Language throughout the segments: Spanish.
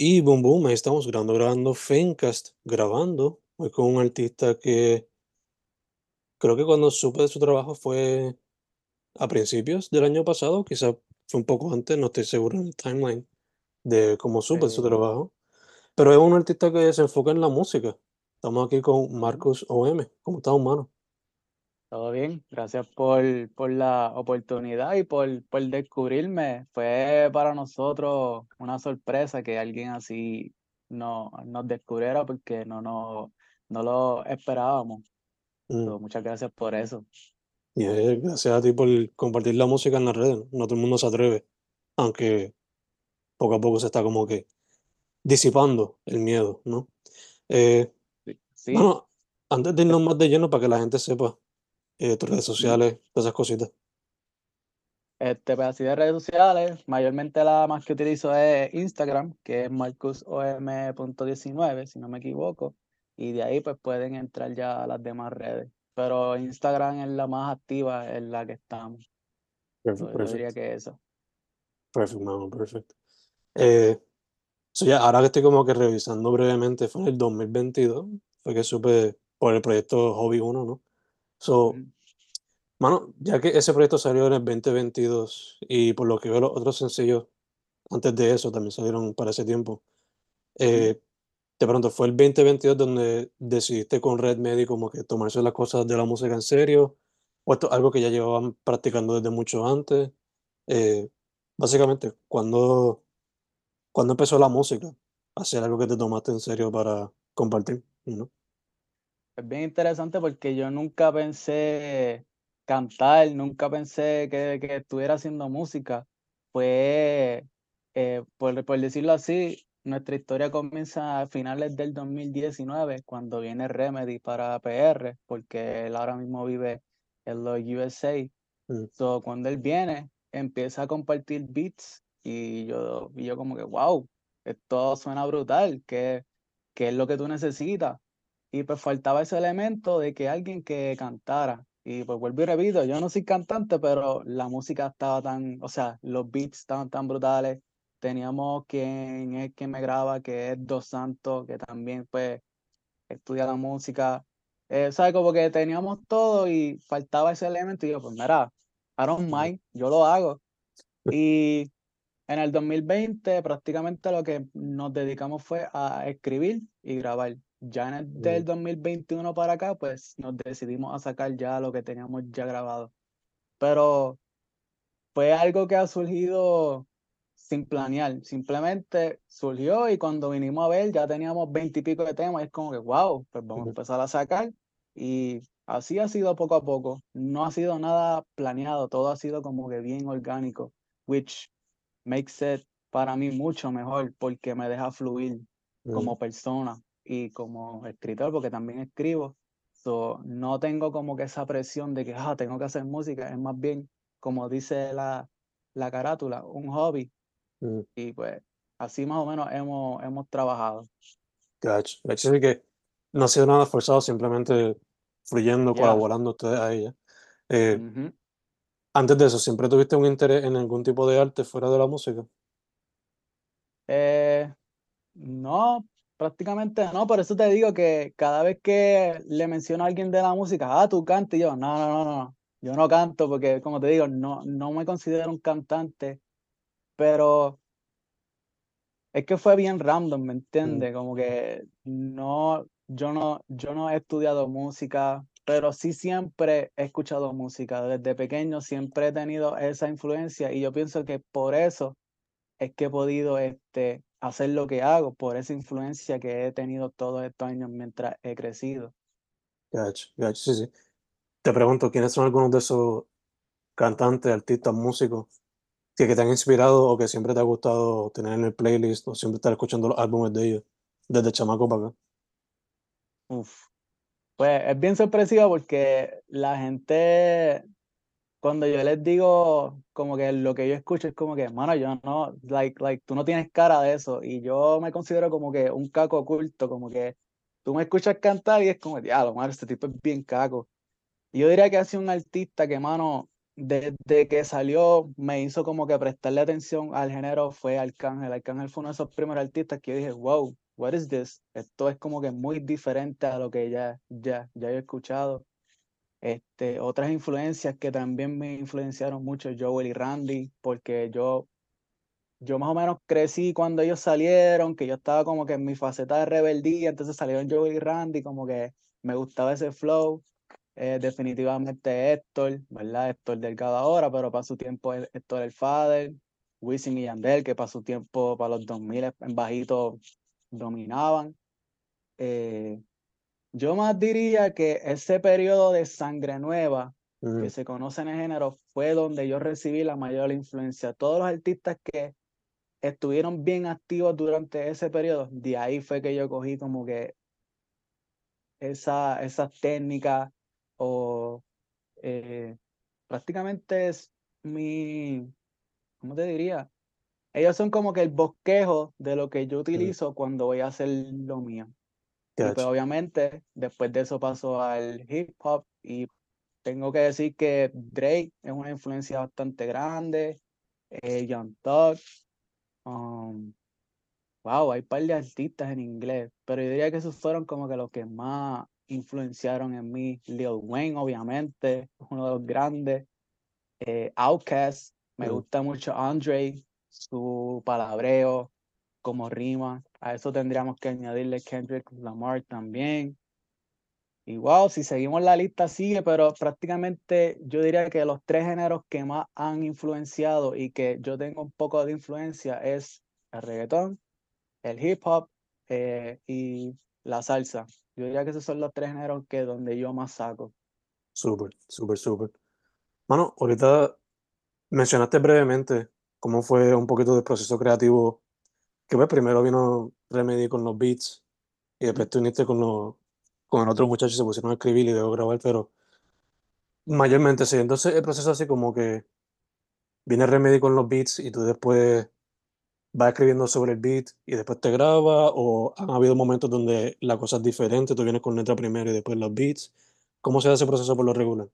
Y boom, boom, ahí estamos grabando, grabando Fencast, grabando. Hoy con un artista que creo que cuando supe de su trabajo fue a principios del año pasado, quizá fue un poco antes, no estoy seguro en el timeline de cómo supe de su trabajo. Pero es un artista que se enfoca en la música. Estamos aquí con ujú, Marcus OM. ¿Cómo estás, humano? Todo bien, gracias por, por la oportunidad y por, por descubrirme. Fue para nosotros una sorpresa que alguien así no, nos descubriera porque no, no, no lo esperábamos. Mm, So, muchas gracias por eso. Y es gracias a ti por compartir la música en las redes. No todo el mundo se atreve, aunque poco a poco se está como que disipando el miedo, ¿no? Eh, Sí, Bueno, antes de irnos más de lleno, para que la gente sepa, eh, tus redes sociales, todas esas cositas. Este, pues así de redes sociales, mayormente la más que utilizo es Instagram, que es marcusom.19, si no me equivoco, y de ahí pues pueden entrar ya a las demás redes. Pero Instagram es la más activa, en la que estamos. Perfecto, So, yo diría que eso. perfecto, mano, perfecto. Eh, so ya, ahora que estoy como que revisando brevemente, fue en el 2022, fue que supe por el proyecto Hobby uno ¿no? So, mano, ya que ese proyecto salió en el 2022 y por lo que veo los otros sencillos antes de eso también salieron para ese tiempo, eh, de pronto fue el 2022 donde decidiste con Red Medi como que tomarse las cosas de la música en serio, o esto es algo que ya llevaban practicando desde mucho antes. Eh, básicamente, cuando, cuando empezó la música, hacer algo que te tomaste en serio para compartir, ¿no? Es bien interesante porque yo nunca pensé cantar, nunca pensé que, que estuviera haciendo música. Fue, eh, por, por decirlo así, nuestra historia comienza a finales del 2019, cuando viene Remedy para PR, porque él ahora mismo vive en los USA. Mm, So, cuando él viene, empieza a compartir beats y yo, y yo como que, wow, esto suena brutal, ¿qué, qué es lo que tú necesitas? Y pues faltaba ese elemento de que alguien que cantara. Y pues vuelvo y repito, yo no soy cantante, pero la música estaba tan, o sea, los beats estaban tan brutales. Teníamos quien es que me graba, que es Dos Santos, que también pues estudia la música. Eh, ¿sabes? Como que teníamos todo y faltaba ese elemento. Y yo, pues mira, I don't mind, yo lo hago. Y en el 2020 prácticamente lo que nos dedicamos fue a escribir y grabar. Ya en el del 2021 para acá, pues nos decidimos a sacar ya lo que teníamos ya grabado. Pero fue algo que ha surgido sin planear, simplemente surgió y cuando vinimos a ver ya teníamos veintipico de temas y es como que, wow, pues vamos a empezar a sacar y así ha sido poco a poco, no ha sido nada planeado, todo ha sido como que bien orgánico, which makes it para mí mucho mejor porque me deja fluir como persona y como escritor porque también escribo. So, no tengo como que esa presión de que ah, tengo que hacer música, es más bien, como dice la, la carátula, un hobby. mm. Y pues así más o menos hemos, hemos trabajado. Gotcha. Así que no ha sido nada forzado, simplemente fluyendo, Ya. colaborando ustedes a ella. Eh, ujú. antes de eso, ¿siempre tuviste un interés en algún tipo de arte fuera de la música? Eh, No, prácticamente no, por eso te digo que cada vez que le menciono a alguien de la música, ah, tú cantas, y yo, no, no, no, no, yo no canto porque, como te digo, no, no me considero un cantante, pero es que fue bien random, ¿me Mm, entiendes? Como que no, yo no, yo no he estudiado música, pero sí siempre he escuchado música, desde pequeño siempre he tenido esa influencia y yo pienso que por eso es que he podido este, hacer lo que hago por esa influencia que he tenido todos estos años mientras he crecido. gotcha, gotcha, sí, sí. Te pregunto, ¿quiénes son algunos de esos cantantes, artistas, músicos que, que te han inspirado o que siempre te ha gustado tener en el playlist o siempre estar escuchando los álbumes de ellos desde chamaco para acá? Uf. Pues es bien sorpresivo porque la gente, cuando yo les digo como que lo que yo escucho es como que, mano, yo no, like, like, tú no tienes cara de eso. Y yo me considero como que un caco oculto, como que tú me escuchas cantar y es como, diablo, mano, este tipo es bien caco. Y yo diría que ha sido un artista que, mano, desde que salió me hizo como que prestarle atención al género fue Arcángel. Arcángel fue uno de esos primeros artistas que yo dije, wow, what is this? Esto es como que muy diferente a lo que ya, ya, ya he escuchado. Este, otras influencias que también me influenciaron mucho, Joel y Randy, porque yo, yo más o menos crecí cuando ellos salieron, que yo estaba como que en mi faceta de rebeldía, entonces salieron Joel y Randy, como que me gustaba ese flow. Eh, definitivamente Héctor, ¿verdad? Héctor Delgado ahora, pero para su tiempo Héctor el Father, Wisin y Yandel, que para su tiempo, para los 2000 en bajito dominaban. Eh, yo más diría que ese periodo de sangre nueva que se conoce en el género fue donde yo recibí la mayor influencia. Todos los artistas que estuvieron bien activos durante ese periodo, de ahí fue que yo cogí como que esa, esas técnicas o eh, prácticamente es mi, ¿cómo te diría? Ellos son como que el bosquejo de lo que yo utilizo cuando voy a hacer lo mío. Y pues obviamente después de eso pasó al hip hop y tengo que decir que Drake es una influencia bastante grande, eh, Young Thug, um, wow, hay un par de artistas en inglés, pero yo diría que esos fueron como que los que más influenciaron en mí. Lil Wayne, obviamente, uno de los grandes. Eh, Outkast, me gusta mucho Andre, su palabreo, como rima. A eso tendríamos que añadirle Kendrick Lamar también. Y wow, si seguimos la lista sigue, pero prácticamente yo diría que los tres géneros que más han influenciado y que yo tengo un poco de influencia es el reggaetón, el hip hop eh, y la salsa. Yo diría que esos son los tres géneros que donde yo más saco. Súper, súper, súper. Mano, ahorita mencionaste brevemente cómo fue un poquito del proceso creativo, que pues primero vino Remedy con los beats y después tú uniste con, los, con el otro muchacho y se pusieron a escribir y luego grabar, pero mayormente sí. Entonces el proceso así como que viene Remedy con los beats y tú después vas escribiendo sobre el beat y después te graba o han habido momentos donde la cosa es diferente, tú vienes con letra primero y después los beats. ¿Cómo se hace ese proceso por lo regular?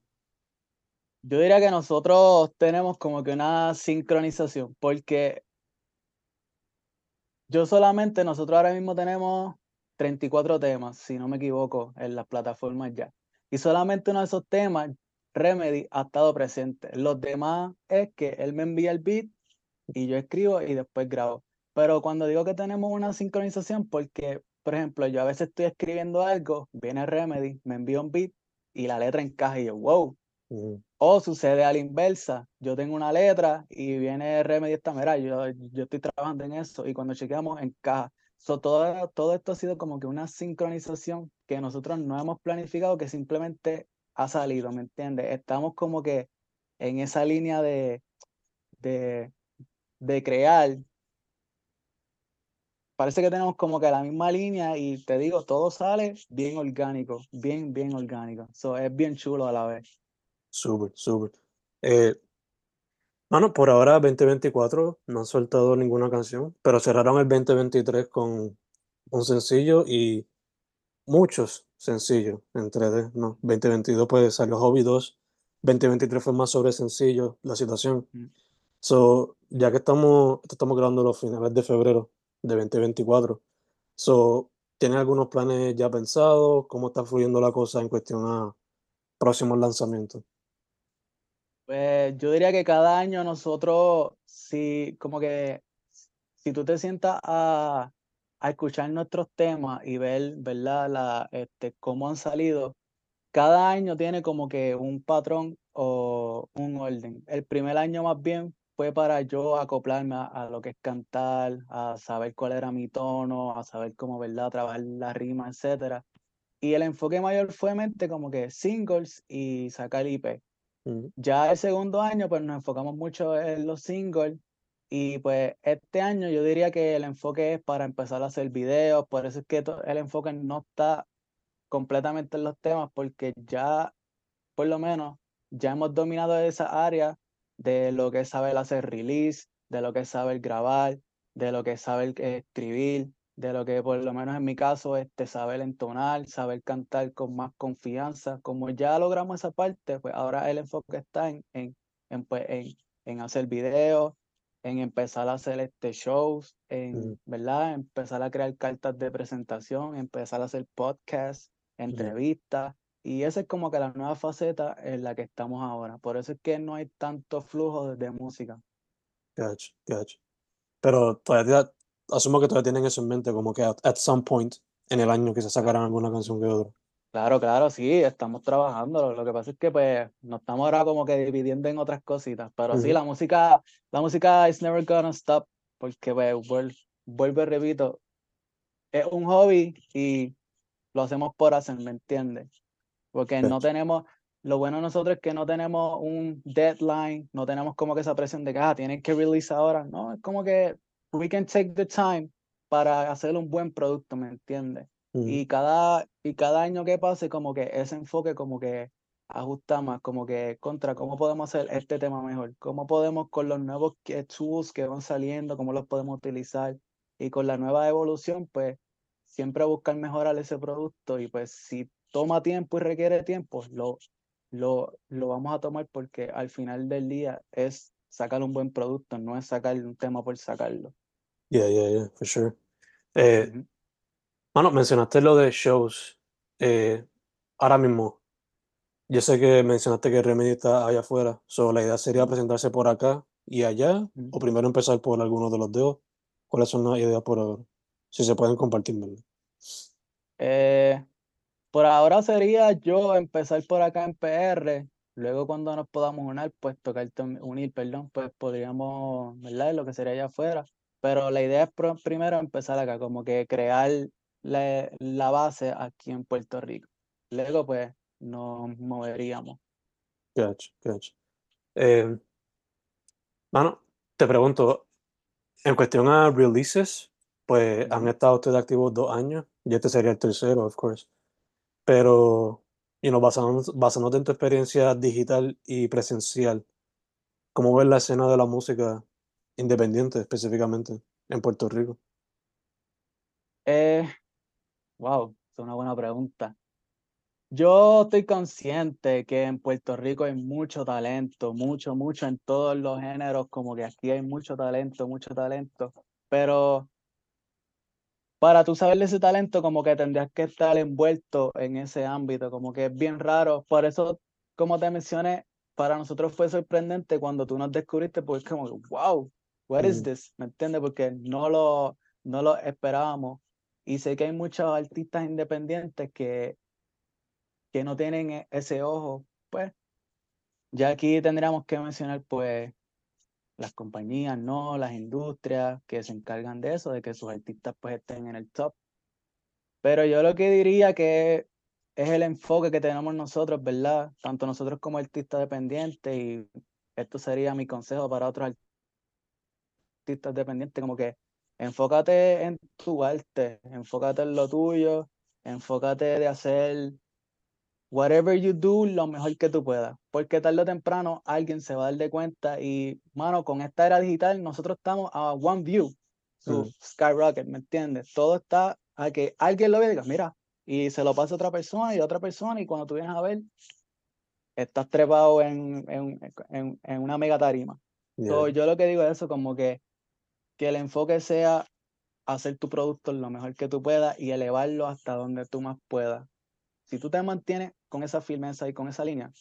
Yo diría que nosotros tenemos como que una sincronización, porque yo solamente, nosotros ahora mismo tenemos 34 temas, si no me equivoco, en las plataformas ya. Y solamente uno de esos temas, Remedy, ha estado presente. Los demás es que él me envía el beat y yo escribo y después grabo. Pero cuando digo que tenemos una sincronización, porque, por ejemplo, yo a veces estoy escribiendo algo, viene Remedy, me envía un beat y la letra encaja y yo, wow. O sucede a la inversa, yo tengo una letra y viene Remedy esta, mira, yo, yo estoy trabajando en eso y cuando chequeamos encaja. So, todo, todo esto ha sido como que una sincronización que nosotros no hemos planificado, que simplemente ha salido, ¿me entiendes? Estamos como que en esa línea de, de de crear, parece que tenemos como que la misma línea y te digo, todo sale bien orgánico, bien, bien orgánico. So, es bien chulo a la vez. Súper, súper. Eh, bueno, por ahora 2024 no han soltado ninguna canción, pero cerraron el 2023 con un sencillo y muchos sencillos en 3D, ¿no? 2022 pues salió Hobby 2, 2023 fue más sobre sencillo la situación. Mm. So, ya que estamos, estamos grabando los finales de febrero de 2024, so, ¿tienen algunos planes ya pensados? ¿Cómo está fluyendo la cosa en cuestión a próximos lanzamientos? Pues yo diría que cada año nosotros, si como que, si tú te sientas a, a escuchar nuestros temas y ver, ¿verdad? La, este, cómo han salido, cada año tiene como que un patrón o un orden. El primer año más bien fue para yo acoplarme a, lo que es cantar, a saber cuál era mi tono, a saber cómo, ¿verdad?, trabajar la rima, etc. Y el enfoque mayor fue mente como que singles y sacar IP. Ya el segundo año, pues nos enfocamos mucho en los singles. Y pues este año yo diría que el enfoque es para empezar a hacer videos, por eso es que el enfoque no está completamente en los temas, porque ya, por lo menos, ya hemos dominado esa área de lo que es saber hacer release, de lo que es saber grabar, de lo que es saber escribir, de lo que por lo menos en mi caso es este, saber entonar, saber cantar con más confianza. Como ya logramos esa parte, pues ahora el enfoque está en, en, pues, en, en hacer videos, en empezar a hacer este shows, en, ¿verdad? Empezar a crear cartas de presentación, empezar a hacer podcasts, entrevistas. Y esa es como que la nueva faceta en la que estamos ahora. Por eso es que no hay tanto flujo de, música. Gotcha, gotcha. Pero todavía, asumo que todavía tienen eso en mente, como que at, some point en el año que se sacarán alguna canción que otra. Claro, claro, sí, estamos trabajando. Lo que pasa es que pues nos estamos ahora como que dividiendo en otras cositas. Pero sí, la música, la música is never gonna stop. Porque pues vuelvo y repito, es un hobby y lo hacemos por hacer, ¿me entiendes? Porque no tenemos, lo bueno de nosotros es que no tenemos un deadline, no tenemos como que esa presión de que, ah, tienen que release ahora. No, es como que we can take the time para hacer un buen producto, ¿me entiendes? Y cada, y cada año que pase, como que ese enfoque como que ajusta más, como que contra cómo podemos hacer este tema mejor, cómo podemos con los nuevos tools que van saliendo, cómo los podemos utilizar y con la nueva evolución, pues siempre buscar mejorar ese producto y pues si toma tiempo y requiere tiempo, lo, lo, lo vamos a tomar porque al final del día es sacar un buen producto, no es sacar un tema por sacarlo. Yeah, yeah, yeah, for sure. Eh, bueno, mencionaste lo de shows. Eh, ahora mismo, yo sé que mencionaste que Remedy está allá afuera. So, ¿La idea sería presentarse por acá y allá? ¿O primero empezar por alguno de los dedos? ¿Cuáles son las ideas por ahora? Si se pueden compartir, Eh, por ahora sería yo empezar por acá en PR. Luego cuando nos podamos unir, pues tocar unir, perdón, pues podríamos, ¿verdad? Lo que sería allá afuera. Pero la idea es primero empezar acá, como que crear la, la base aquí en Puerto Rico. Luego, pues, nos moveríamos. Gotcha, gotcha. Eh, bueno, te pregunto, en cuestión a releases, pues han estado ustedes activos dos años, y este sería el tercero, of course. Pero, y know, basándonos, basándote en tu experiencia digital y presencial, ¿cómo ves la escena de la música independiente específicamente en Puerto Rico? Eh, Wow, es una buena pregunta. Yo estoy consciente que en Puerto Rico hay mucho talento, mucho, mucho en todos los géneros, como que aquí hay mucho talento, mucho talento, pero para tú saber de ese talento, como que tendrías que estar envuelto en ese ámbito, como que es bien raro. Por eso, como te mencioné, para nosotros fue sorprendente cuando tú nos descubriste, porque es como, wow, what is this? ¿Me entiendes? Porque no lo, no lo esperábamos. Y sé que hay muchos artistas independientes que, que no tienen e, ese ojo. Pues ya aquí tendríamos que mencionar pues las compañías, no, las industrias que se encargan de eso, de que sus artistas pues estén en el top. Pero yo lo que diría que es el enfoque que tenemos nosotros, ¿verdad? Tanto nosotros como artistas dependientes y esto sería mi consejo para otros artistas dependientes, como que enfócate en tu arte, enfócate en lo tuyo, enfócate de hacer whatever you do lo mejor que tú puedas, porque tarde o temprano alguien se va a dar de cuenta y, mano, con esta era digital nosotros estamos a one view, su skyrocket, ¿me entiendes? Todo está a que alguien lo vea y diga, mira, y se lo pasa a otra persona y a otra persona y cuando tú vienes a ver, estás trepado en, en, en, una mega tarima. yo lo que digo es eso, como que que el enfoque sea hacer tu producto lo mejor que tú puedas y elevarlo hasta donde tú más puedas. Si tú te mantienes con esa firmeza y con esa línea,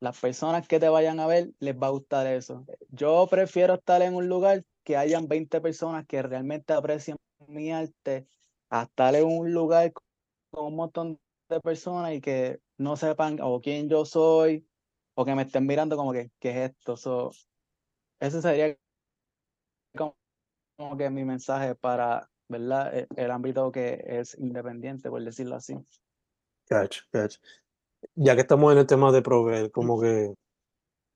las personas que te vayan a ver les va a gustar eso. Yo prefiero estar en un lugar que hayan 20 personas que realmente aprecien mi arte, a estar en un lugar con un montón de personas y que no sepan o quién yo soy o que me estén mirando como que, ¿qué es esto? So, ese sería como que mi mensaje para, ¿verdad? E, el, ámbito que es independiente, por decirlo así. Gotcha, gotcha. Ya que estamos en el tema de proveer como que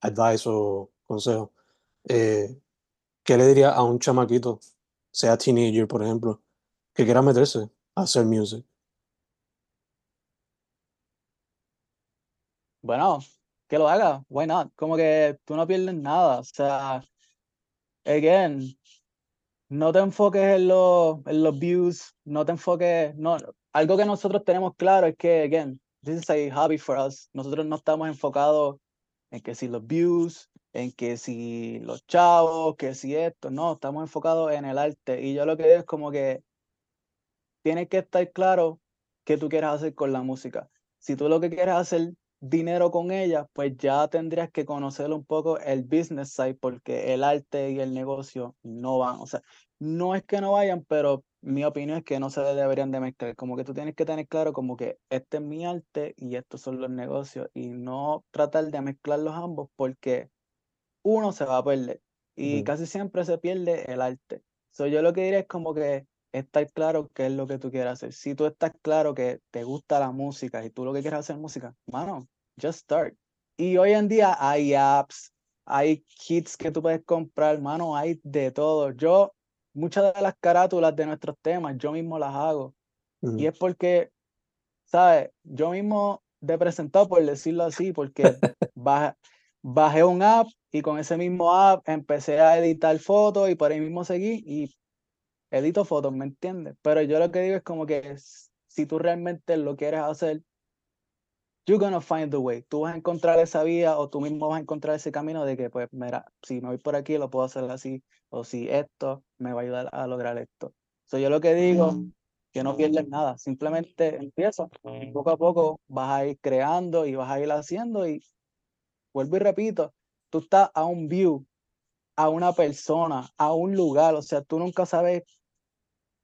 advice o consejo, eh, ¿qué le diría a un chamaquito, sea teenager, por ejemplo, que quiera meterse a hacer music? Bueno, que lo haga, why not? Como que tú no pierdes nada, o sea, again, no te enfoques en, los, en los views, no te enfoques, no, algo que nosotros tenemos claro es que, again, this is a hobby for us, nosotros no estamos enfocados en que si los views, en que si los chavos, que si esto, no, estamos enfocados en el arte. Y yo lo que digo es como que tienes que estar claro qué tú quieres hacer con la música. Si tú lo que quieres hacer dinero con ella, pues ya tendrías que conocer un poco el business side, porque el arte y el negocio no van. O sea, no es que no vayan, pero mi opinión es que no se deberían de mezclar. Como que tú tienes que tener claro como que este es mi arte y estos son los negocios y no tratar de mezclar los ambos porque uno se va a perder y casi siempre se pierde el arte. So, yo lo que diría es como que estar claro qué es lo que tú quieres hacer. Si tú estás claro que te gusta la música y tú lo que quieres hacer música, mano, just start. Y hoy en día hay apps, hay kits que tú puedes comprar, mano, hay de todo. Yo, muchas de las carátulas de nuestros temas, yo mismo las hago. Y es porque, ¿sabes? Yo mismo de presentado, por decirlo así, porque bajé, bajé un app y con ese mismo app empecé a editar fotos y por ahí mismo seguí y edito fotos, ¿me entiendes? Pero yo lo que digo es como que si tú realmente lo quieres hacer, you're gonna find the way. Tú vas a encontrar esa vía o tú mismo vas a encontrar ese camino de que, pues, mira, si me voy por aquí, lo puedo hacer así, o si esto me va a ayudar a lograr esto. So, yo lo que digo, que no pierdes nada, simplemente empieza, poco a poco vas a ir creando y vas a ir haciendo y vuelvo y repito, tú estás a un view, a una persona, a un lugar, o sea, tú nunca sabes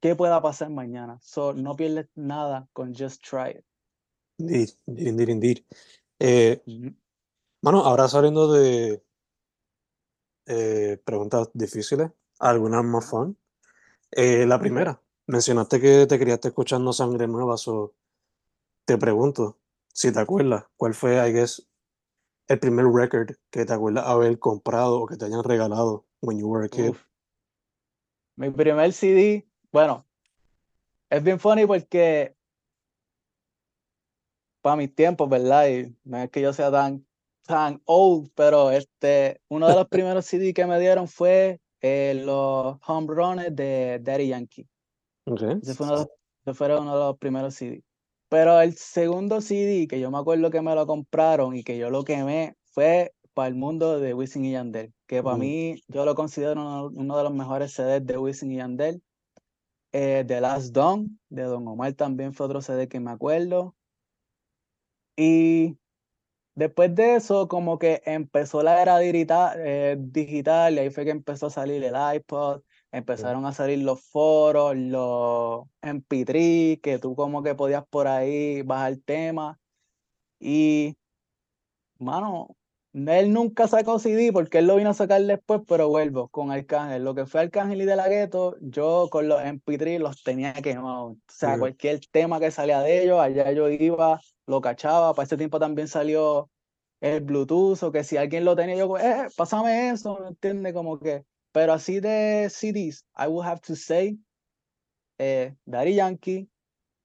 qué pueda pasar mañana. So, no pierdes nada con just try it. Indeed, indeed, indeed. Eh, Bueno, ahora saliendo de eh, preguntas difíciles, algunas más fun. Eh, la primera, mencionaste que te querías escuchando Sangre Nueva, so te pregunto, si te acuerdas, ¿cuál fue, I guess, el primer record que te acuerdas haber comprado o que te hayan regalado when you were a kid? Mi primer CD bueno, es bien funny porque para mis tiempos, ¿verdad? Y no es que yo sea tan, tan old, pero este, uno de los primeros CD que me dieron fue eh, los Home Runs de Daddy Yankee. Okay. Ese, fue uno de, fue uno de los primeros CD. Pero el segundo CD que yo me acuerdo que me lo compraron y que yo lo quemé fue para el mundo de Wisin y Yandel, que para mí yo lo considero uno, uno, de los mejores CDs de Wisin y Yandel. Eh, The Last Dawn, de Don Omar también fue otro CD que me acuerdo. Y después de eso, como que empezó la era eh, digital, y ahí fue que empezó a salir el iPod, empezaron a salir los foros, los MP3, que tú como que podías por ahí bajar tema. Y, mano, él nunca sacó CD porque él lo vino a sacar después, pero vuelvo con Arcángel. Lo que fue Arcángel y De La Gueto, yo con los MP3 los tenía quemados. O sea, cualquier tema que salía de ellos, allá yo iba, lo cachaba. Para ese tiempo también salió el Bluetooth, o que si alguien lo tenía, yo, eh, pásame eso, ¿me entiendes? Como que, pero así de CDs, I would have to say, eh, Daddy Yankee,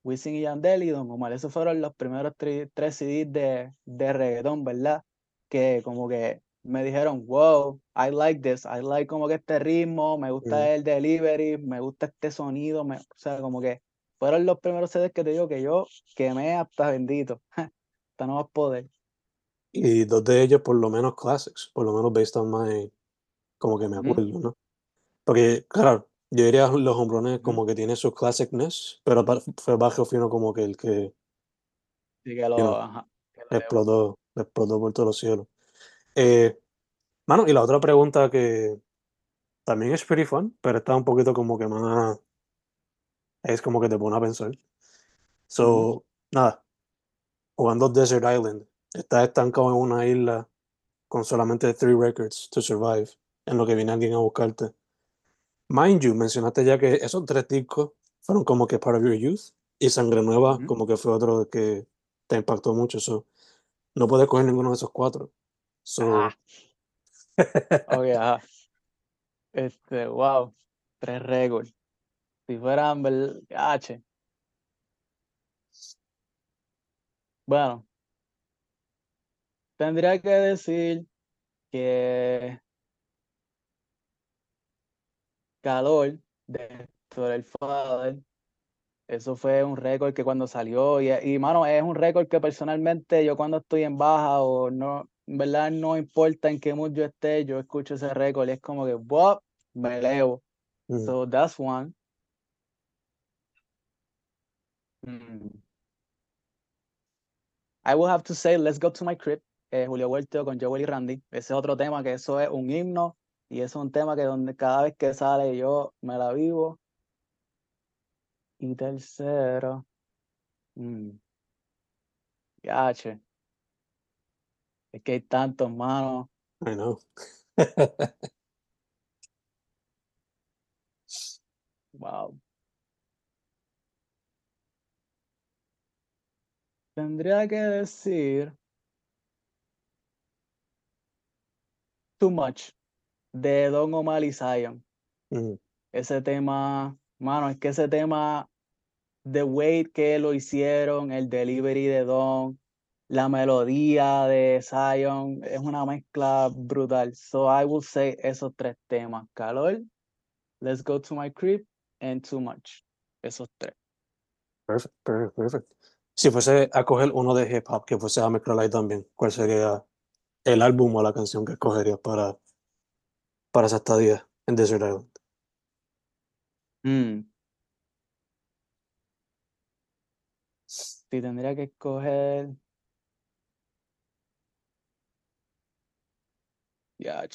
Wisin y Yandel y Don Omar. Esos fueron los primeros tres CDs de, de reggaetón, ¿verdad? Que como que me dijeron, wow, I like this, I like como que este ritmo, me gusta el delivery, me gusta este sonido, me, o sea, como que fueron los primeros CDs que te digo que yo quemé hasta bendito, hasta no más poder. Y dos de ellos por lo menos classics, por lo menos based on my, como que me acuerdo, ¿no? Porque, claro, yo diría los hombrones como que tiene su classicness, pero fue bajo fino como que el que, sí, que lo, ajá, explotó explotó por todos los cielos. Eh, mano, y la otra pregunta que también es pretty fun, pero está un poquito como que más. Es como que te pone a pensar. So, nada. Jugando Desert Island, estás estancado en una isla con solamente three records to survive, en lo que viene alguien a buscarte. Mind you, mencionaste ya que esos tres discos fueron como que part of your youth, y Sangre Nueva, como que fue otro que te impactó mucho. So, no puedes coger ninguno de esos cuatro. So... Ah. Este, wow. Tres récords. Si fueran H. Bueno. Tendría que decir que calor de el Father eso fue un récord que cuando salió, y, y mano, es un récord que personalmente yo cuando estoy en baja o no, en verdad no importa en qué mood yo esté, yo escucho ese récord y es como que, wow, me elevo. Mm. So that's one. Mm. I will have to say, let's go to my crib. eh, Julio Huerto con Joel y Randy. Ese es otro tema que eso es un himno y es un tema que donde cada vez que sale yo me la vivo. Y tercero. mm, yache. Es que hay tantos, mano. I know. Wow. Tendría que decir Too Much de Don Omar y Zion. Mm, Ese tema, mano, es que ese tema, the way que lo hicieron, el delivery de Don, la melodía de Zion, es una mezcla brutal. So I will say esos tres temas. Calor, Let's Go to My Crib, and Too Much. Esos tres. Perfect, perfect, perfect. Si fuese a coger uno de hip hop que fuese a mezclar ahí también, ¿cuál sería el álbum o la canción que escogerías para, para esa estadía en Desert Island? Mm. Si tendría que escoger. Ya.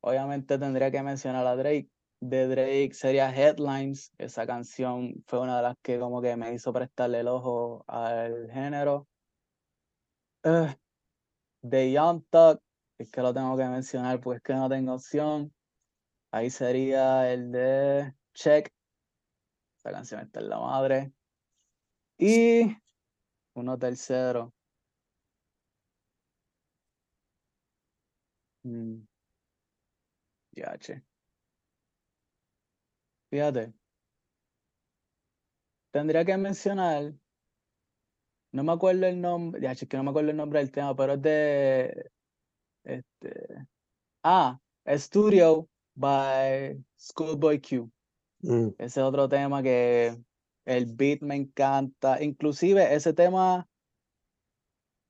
Obviamente tendría que mencionar a Drake. De Drake sería Headlines. Esa canción fue una de las que como que me hizo prestarle el ojo al género. Eh, de Young Thug, es que lo tengo que mencionar porque es que no tengo opción. Ahí sería el de Check. Esa canción está en la madre. Y uno tercero. Mm. Ya, che. Fíjate. Tendría que mencionar. No me acuerdo el nombre. Ya, es que no me acuerdo el nombre del tema, pero es de. Este. Ah, Studio by Schoolboy Q. Mm, Ese es otro tema que el beat me encanta. Inclusive ese tema,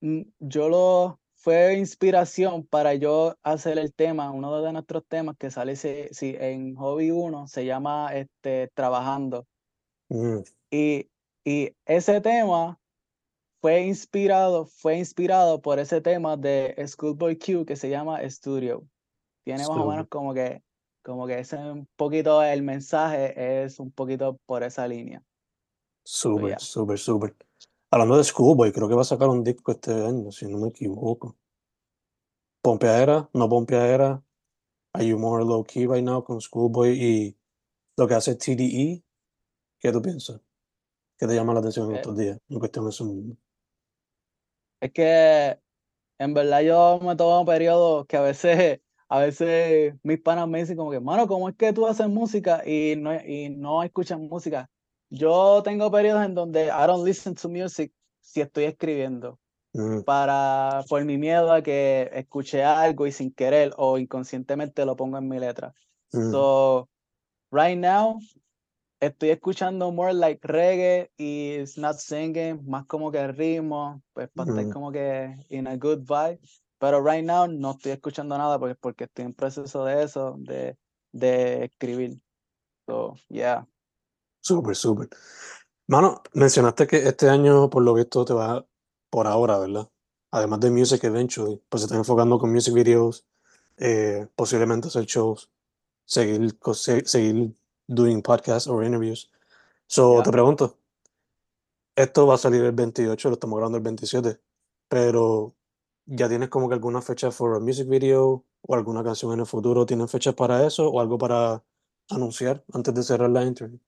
mm, yo lo fue inspiración para yo hacer el tema, uno de nuestros temas que sale si, si en Hobby 1, se llama este, Trabajando. mm, Y, y ese tema fue inspirado, fue inspirado por ese tema de Schoolboy Q que se llama Studio. Tiene más o Studio. menos como que, como que ese un poquito, el mensaje es un poquito por esa línea. súper, súper, súper. Hablando de Schoolboy, creo que va a sacar un disco este año, si no me equivoco. Pompeadera, no pompeadera. Are you more low key right now con Schoolboy y lo que hace TDE? ¿Qué tú piensas? ¿Qué te llama la atención en Eh, estos días? En cuestión de su mundo. Es que en verdad yo me tomo periodos que a veces, a veces mis panas me dicen como que, mano, ¿cómo es que tú haces música y no, y no escuchas música? Yo tengo periodos en donde I don't listen to music si estoy escribiendo, Mm, para, por mi miedo a que escuche algo y sin querer o inconscientemente lo pongo en mi letra. mm, So, right now, estoy escuchando more like reggae y it's not singing, más como que ritmo, pues para estar como que in a good vibe. Pero right now no estoy escuchando nada porque, porque estoy en proceso de eso, de, de escribir. So, yeah. Súper, súper. Mano, mencionaste que este año, por lo visto, te va por ahora, ¿verdad? Además de Music Eventually, pues se está enfocando con music videos, eh, posiblemente hacer shows, seguir, seguir doing podcasts o interviews. So, Yeah. te pregunto, esto va a salir el 28, lo estamos grabando el 27, pero ¿ya tienes como que alguna fecha for a music video o alguna canción en el futuro? ¿Tienen fechas para eso o algo para anunciar antes de cerrar la interview?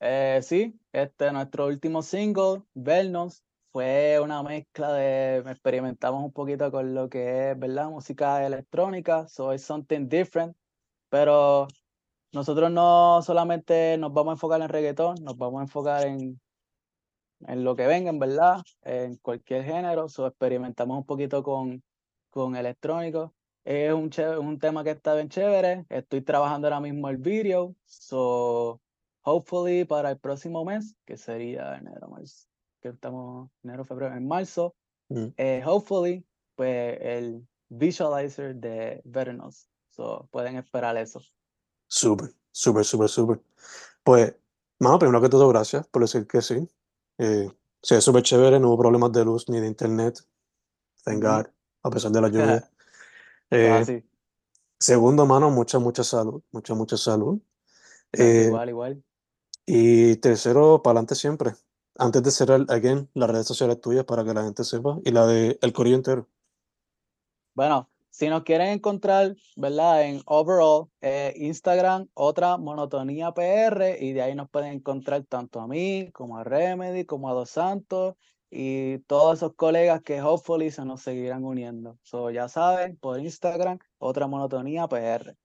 Eh, sí, este, nuestro último single, Vernos, fue una mezcla de, experimentamos un poquito con lo que es, ¿verdad? Música electrónica, so it's something different, pero nosotros no solamente nos vamos a enfocar en reggaetón, nos vamos a enfocar en, en lo que venga, en verdad, en cualquier género, so experimentamos un poquito con, con electrónico. Es un, ché- un tema que está bien chévere, estoy trabajando ahora mismo el video, so hopefully para el próximo mes, que sería enero, marzo, que estamos enero, febrero, en marzo, Mm, eh, hopefully, pues el visualizer de Vernos. So, pueden esperar eso. Súper, súper, súper, súper. Pues, mano, primero que todo, gracias por decir que sí. Eh, sí, es súper chévere, no hubo problemas de luz ni de internet. Thank. God, a pesar de la lluvia. Eh, así. segundo, mano, mucha, mucha salud, mucha, mucha salud. Eh, igual, igual. y tercero, para adelante siempre. Antes de cerrar, again, las redes sociales tuyas para que la gente sepa y la de el corillo entero. Bueno, si nos quieren encontrar, ¿verdad? En overall, eh, Instagram, otra monotonía PR, y de ahí nos pueden encontrar tanto a mí, como a Remedy, como a Dos Santos, y todos esos colegas que hopefully se nos seguirán uniendo. So, ya saben, por Instagram, otra monotonía PR.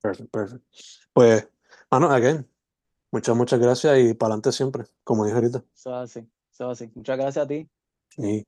Perfect, perfect. Pues, mano, again, muchas, muchas gracias y para adelante siempre, como dije ahorita. Eso así, eso así. Muchas gracias a ti. Y